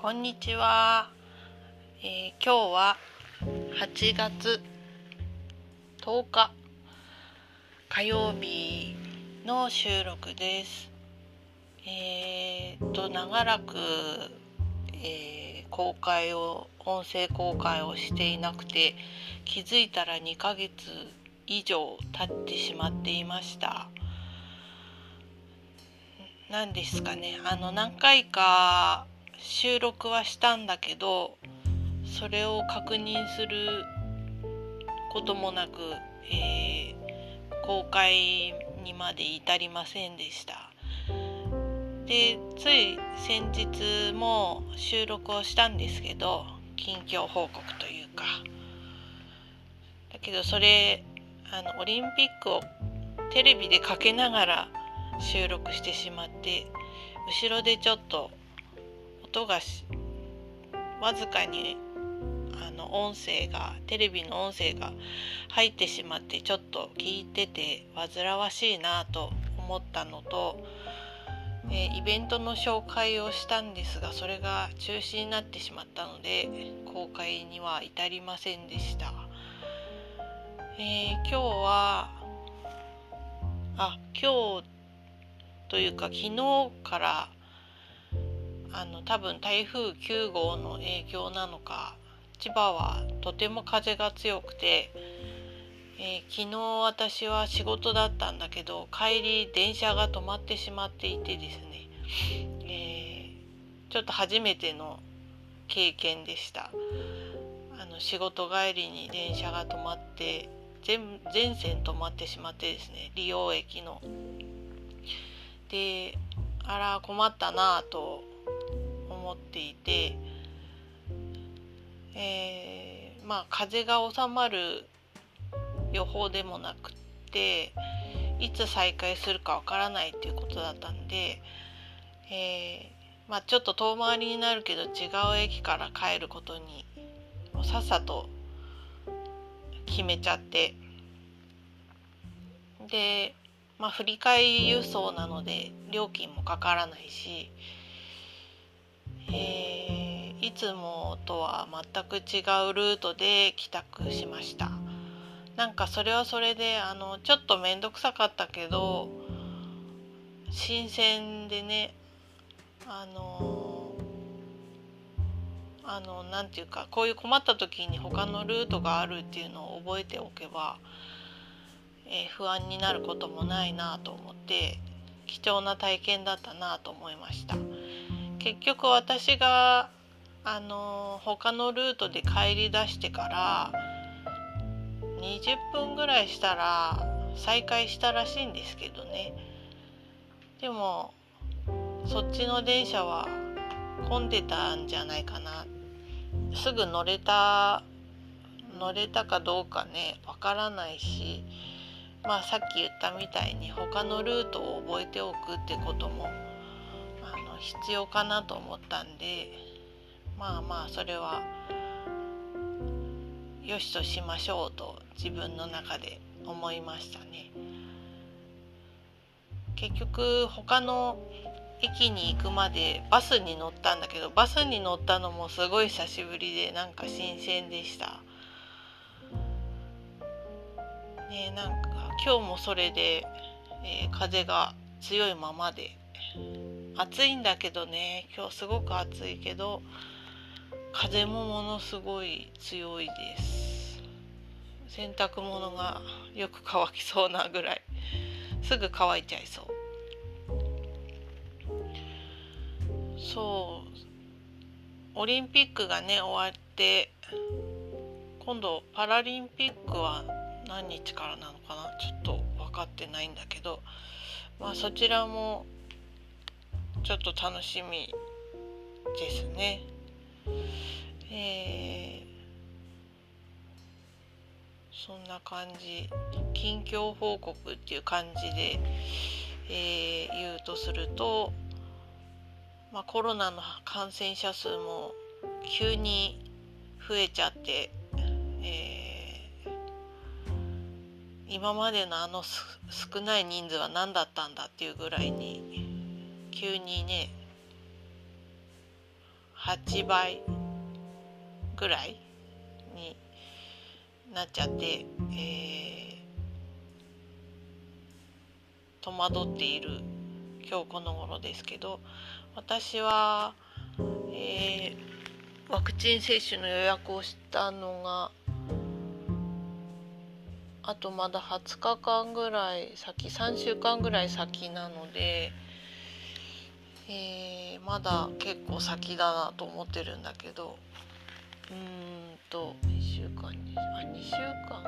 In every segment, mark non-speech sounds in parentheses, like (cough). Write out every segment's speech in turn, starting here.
こんにちは、えー、今日は8月10日火曜日の収録です。えー、と長らく、えー、公開を音声公開をしていなくて気づいたら2ヶ月以上経ってしまっていました。何ですかね。あの何回か収録はしたんだけどそれを確認することもなく、えー、公開にまで至りませんでした。でつい先日も収録をしたんですけど近況報告というかだけどそれあのオリンピックをテレビでかけながら収録してしまって後ろでちょっと音がわずかにあの音声がテレビの音声が入ってしまってちょっと聞いてて煩わしいなと思ったのと、えー、イベントの紹介をしたんですがそれが中止になってしまったので公開には至りませんでした。えー、今日はあ今日というか昨日からあの多分台風9号の影響なのか千葉はとても風が強くて、えー、昨日私は仕事だったんだけど帰り電車が止まってしまっていてですね、えー、ちょっと初めての経験でしたあの仕事帰りに電車が止まって全全線止まってしまってですね利用駅の。であら困ったなと思っていて、えー、まあ風が収まる予報でもなくっていつ再開するかわからないっていうことだったんで、えー、まあ、ちょっと遠回りになるけど違う駅から帰ることにさっさと決めちゃってでまあ振り替え輸送なので料金もかからないしえー、いつもとは全く違うルートで帰宅しましたなんかそれはそれであのちょっと面倒くさかったけど新鮮でねあのあのなんていうかこういう困った時に他のルートがあるっていうのを覚えておけば、えー、不安になることもないなと思って貴重な体験だったなと思いました。結局私があの他のルートで帰り出してから20分ぐらいしたら再開したらしいんですけどね。でもそっちの電車は混んでたんじゃないかな。すぐ乗れた乗れたかどうかねわからないしまあさっき言ったみたいに他のルートを覚えておくってことも必要かなと思ったんでまあまあそれはよしとしましょうと自分の中で思いましたね。結局他の駅に行くまでバスに乗ったんだけどバスに乗ったのもすごい久しぶりでなんか新鮮でした。ねなんか今日もそれで、えー、風が強いままで暑いんだけどね。今日すごく暑いけど風もものすごい強いです。洗濯物がよく乾きそうなぐらい。すぐ乾いちゃいそう。そう。オリンピックがね終わって今度パラリンピックは何日からなのかな？ちょっと分かってないんだけどまあそちらもちょっと楽しみですね。えー、そんな感じ近況報告っていう感じで、えー、言うとすると、まあ、コロナの感染者数も急に増えちゃって、えー、今までのあの少ない人数は何だったんだっていうぐらいに急にね8倍ぐらいになっちゃって、えー、戸惑っている今日この頃ですけど私は、えー、ワクチン接種の予約をしたのがあとまだ20日間ぐらい先3週間ぐらい先なので、えー、まだ結構先だなと思ってるんだけど。うーんと1週間にあ2週間。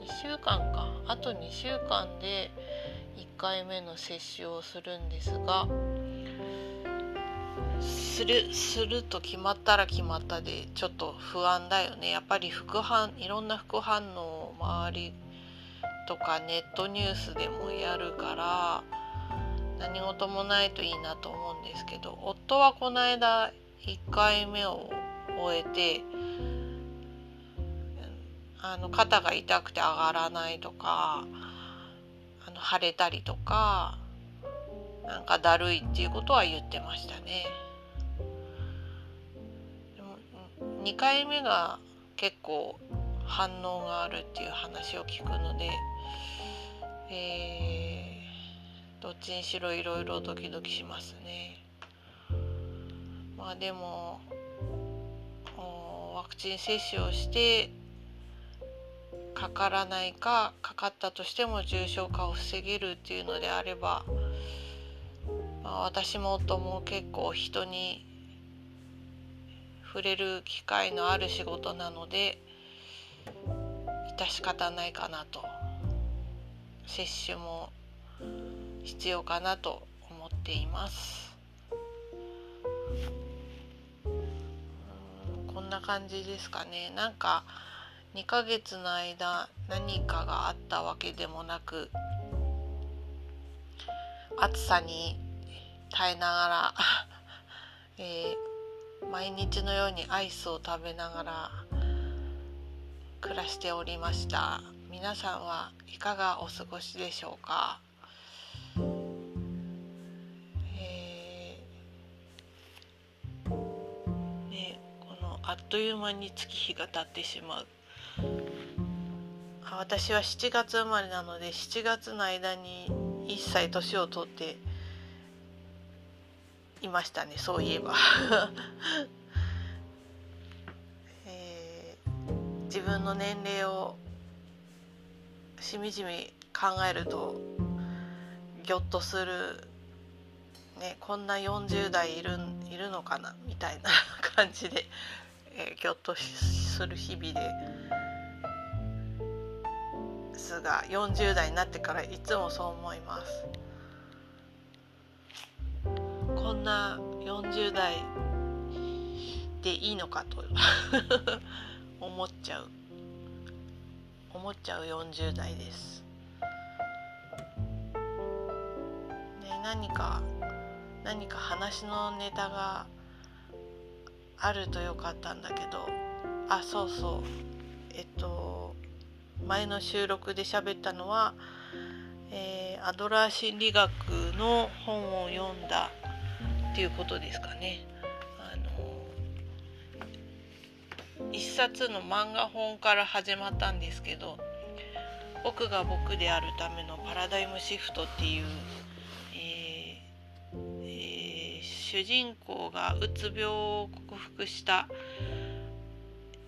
2週間か。あと2週間で1回目の接種をするんですがするすると決まったら決まったでちょっと不安だよね。やっぱり副反いろんな副反応周りとかネットニュースでもやるから何事もないといいなと思うんですけど夫はこの間1回目を終えてあの肩が痛くて上がらないとかあの腫れたりとかなんかだるいっていうことは言ってましたね。2回目が結構反応があるっていう話を聞くので、えー、どっちにしろいろいろドキドキしますね。まあでもワクチン接種をしてかからないかかかったとしても重症化を防げるっていうのであれば、まあ、私も夫も結構人に触れる機会のある仕事なので致し方ないかなと接種も必要かなと思っています。こんな感じですかね。なんか2ヶ月の間何かがあったわけでもなく暑さに耐えながら (laughs) えー毎日のようにアイスを食べながら暮らしておりました。皆さんはいかがお過ごしでしょうか、という間に月日が経ってしまう。私は7月生まれなので7月の間に1歳年を取っていましたねそういえば。(laughs) えー、自分の年齢をしみじみ考えるとぎょっとする、ね、こんな40代いるいるのかなみたいな感じで、えー、ぎょっとする日々ですが40代になってからいつもそう思います。こんな40代でいいのかと (laughs) 思っちゃう思っちゃう40代です。ね、何か何か話のネタがあるとよかったんだけどあそうそうえっと前の収録で喋ったのは、えー、アドラー心理学の本を読んだっていうことですかね。あの一冊の漫画本から始まったんですけど「僕が僕であるためのパラダイムシフト」っていう、主人公がうつ病を克服した、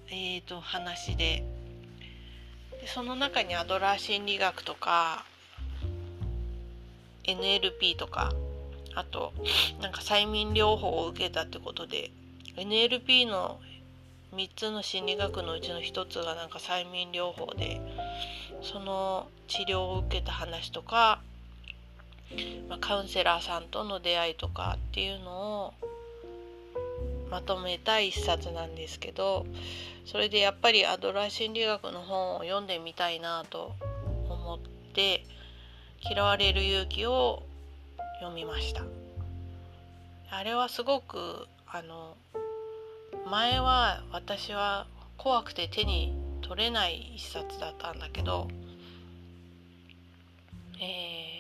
えーと、話で。でその中にアドラー心理学とか NLP とかあとなんか催眠療法を受けたってことで NLP の3つの心理学のうちの1つがなんか催眠療法でその治療を受けた話とか、まあ、カウンセラーさんとの出会いとかっていうのをまとめた一冊なんですけどそれでやっぱりアドラー心理学の本を読んでみたいなと思って「嫌われる勇気」を読みました。あれはすごくあの前は私は怖くて手に取れない一冊だったんだけど、えー、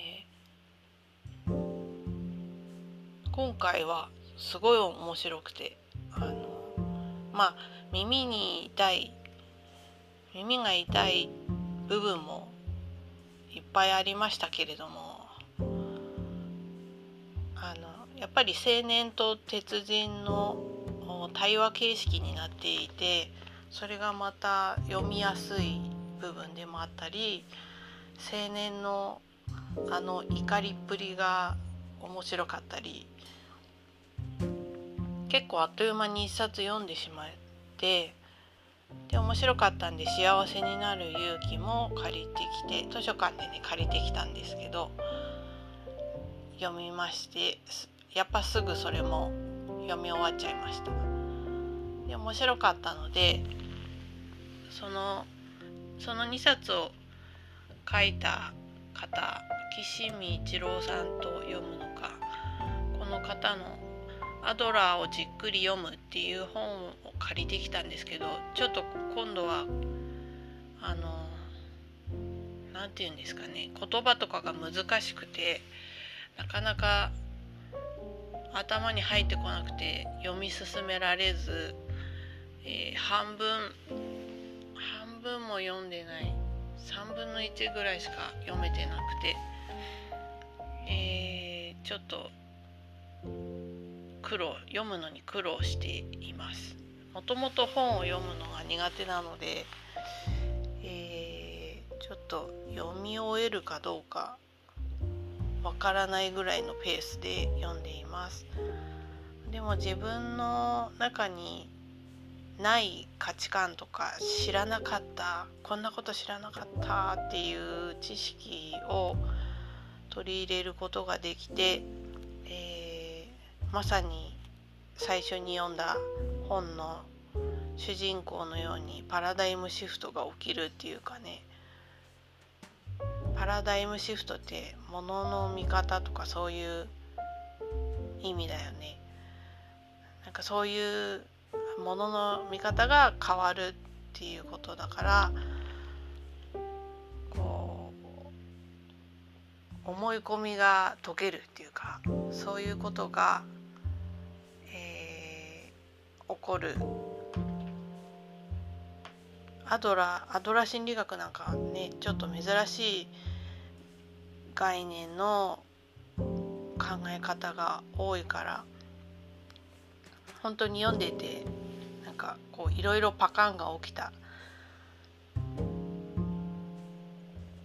今回はすごい面白くてあのまあ耳に痛い耳が痛い部分もいっぱいありましたけれどもあのやっぱり青年と鉄人の対話形式になっていてそれがまた読みやすい部分でもあったり青年のあの怒りっぷりが面白かったり結構あっという間に一冊読んでしまってで面白かったんで幸せになる勇気も借りてきて図書館でね借りてきたんですけど読みましてやっぱすぐそれも読み終わっちゃいました。で面白かったのでそのその2冊を書いた方岸見一郎さんと読むの方の「アドラーをじっくり読む」っていう本を借りてきたんですけどちょっと今度はあの何て言うんですかね言葉とかが難しくてなかなか頭に入ってこなくて読み進められず、えー、半分半分も読んでない3分の1ぐらいしか読めてなくて、えー、ちょっと苦労読むのに苦労しています。もともと本を読むのが苦手なので、えー、ちょっと読み終えるかどうかわからないぐらいのペースで読んでいますでも自分の中にない価値観とか知らなかったこんなこと知らなかったっていう知識を取り入れることができて、まさに最初に読んだ本の主人公のようにパラダイムシフトが起きるっていうかねパラダイムシフトってものの見方とかそういう意味だよね。なんかそういうものの見方が変わるっていうことだからこう思い込みが解けるっていうかそういうことが、起こる。アドラアドラ心理学なんかねちょっと珍しい概念の考え方が多いから本当に読んでてなんかこういろいろパカンが起きた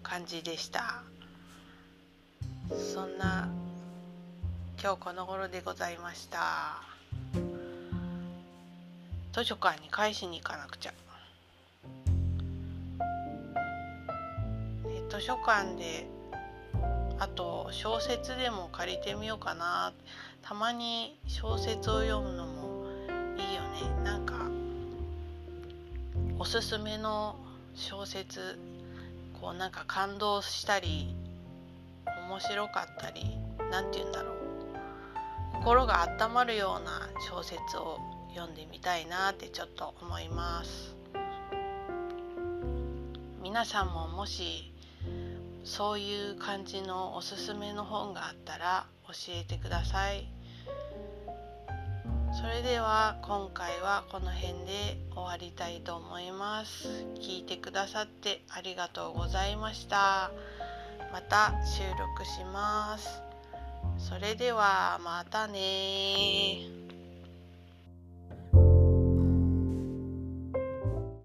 感じでした。そんな今日この頃でございました。図書館に返しに行かなくちゃ。図書館であと小説でも借りてみようかな。たまに小説を読むのもいいよね。なんかおすすめの小説こうなんか感動したり面白かったり何て言うんだろう。心が温まるような小説を読んでみたいなってちょっと思います。皆さんももしそういう感じのおすすめの本があったら教えてください。それでは今回はこの辺で終わりたいと思います。聞いてくださってありがとうございました。また収録します。それではまたね